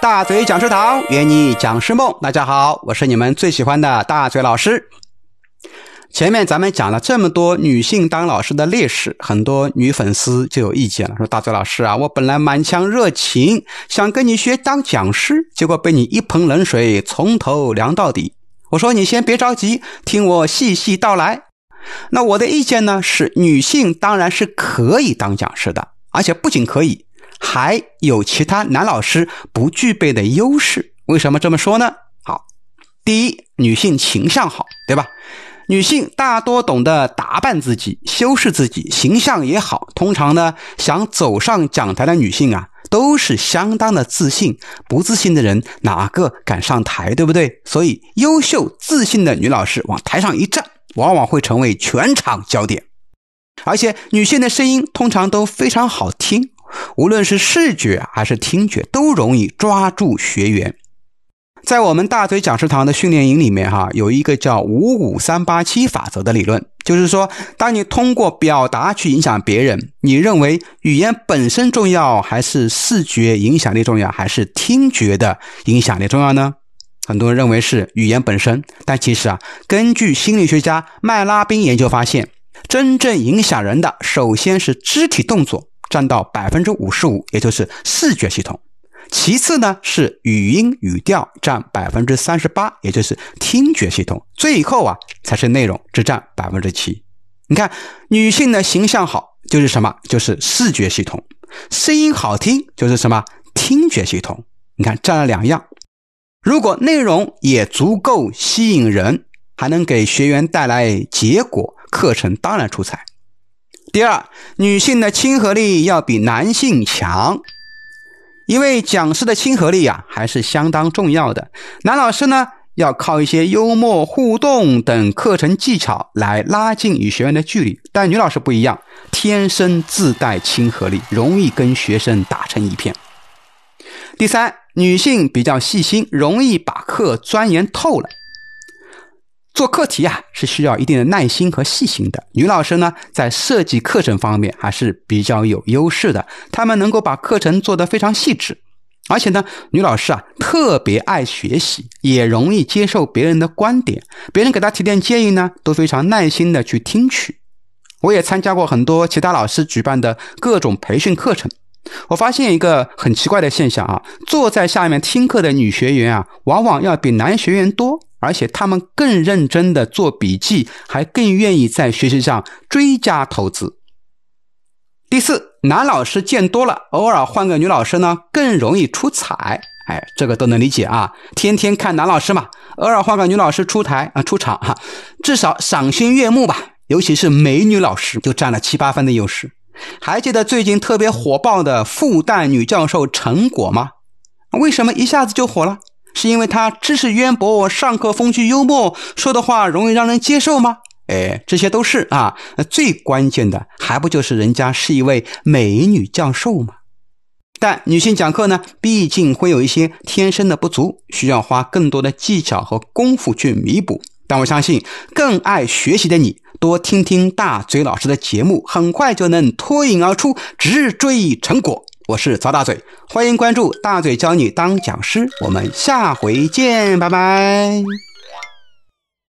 大嘴讲师堂，圆你讲师梦。大家好，我是你们最喜欢的大嘴老师。前面咱们讲了这么多女性当老师的劣势，很多女粉丝就有意见了，说大嘴老师啊，我本来满腔热情想跟你学当讲师，结果被你一盆冷水从头凉到底。我说你先别着急，听我细细道来。那我的意见呢是，女性当然是可以当讲师的，而且不仅可以，还有其他男老师不具备的优势。为什么这么说呢？好，第一，女性形象好，对吧？女性大多懂得打扮自己、修饰自己，形象也好。通常呢，想走上讲台的女性啊，都是相当的自信。不自信的人哪个敢上台，对不对？所以，优秀自信的女老师往台上一站，往往会成为全场焦点。而且，女性的声音通常都非常好听，无论是视觉还是听觉，都容易抓住学员。在我们大嘴讲师堂的训练营里面，哈，有一个叫五五三八七法则的理论，就是说，当你通过表达去影响别人，你认为语言本身重要，还是视觉影响力重要，还是听觉的影响力重要呢？很多人认为是语言本身，但其实啊，根据心理学家麦拉宾研究发现，真正影响人的，首先是肢体动作，占到百分之五十五，也就是视觉系统。其次呢是语音语调占百分之三十八，也就是听觉系统。最后啊才是内容，只占百分之七。你看，女性的形象好就是什么？就是视觉系统。声音好听就是什么？听觉系统。你看占了两样。如果内容也足够吸引人，还能给学员带来结果，课程当然出彩。第二，女性的亲和力要比男性强。因为讲师的亲和力啊，还是相当重要的。男老师呢，要靠一些幽默互动等课程技巧来拉近与学员的距离，但女老师不一样，天生自带亲和力，容易跟学生打成一片。第三，女性比较细心，容易把课钻研透了。做课题啊，是需要一定的耐心和细心的。女老师呢，在设计课程方面还是比较有优势的，她们能够把课程做得非常细致。而且呢，女老师啊，特别爱学习，也容易接受别人的观点。别人给她提点建议呢，都非常耐心的去听取。我也参加过很多其他老师举办的各种培训课程，我发现一个很奇怪的现象啊，坐在下面听课的女学员啊，往往要比男学员多。而且他们更认真的做笔记，还更愿意在学习上追加投资。第四，男老师见多了，偶尔换个女老师呢，更容易出彩。哎，这个都能理解啊。天天看男老师嘛，偶尔换个女老师出台啊出场哈，至少赏心悦目吧。尤其是美女老师，就占了七八分的优势。还记得最近特别火爆的复旦女教授陈果吗？为什么一下子就火了？是因为他知识渊博，上课风趣幽默，说的话容易让人接受吗？哎，这些都是啊。最关键的还不就是人家是一位美女教授吗？但女性讲课呢，毕竟会有一些天生的不足，需要花更多的技巧和功夫去弥补。但我相信，更爱学习的你，多听听大嘴老师的节目，很快就能脱颖而出，直追成果。我是曹大嘴，欢迎关注大嘴教你当讲师，我们下回见，拜拜。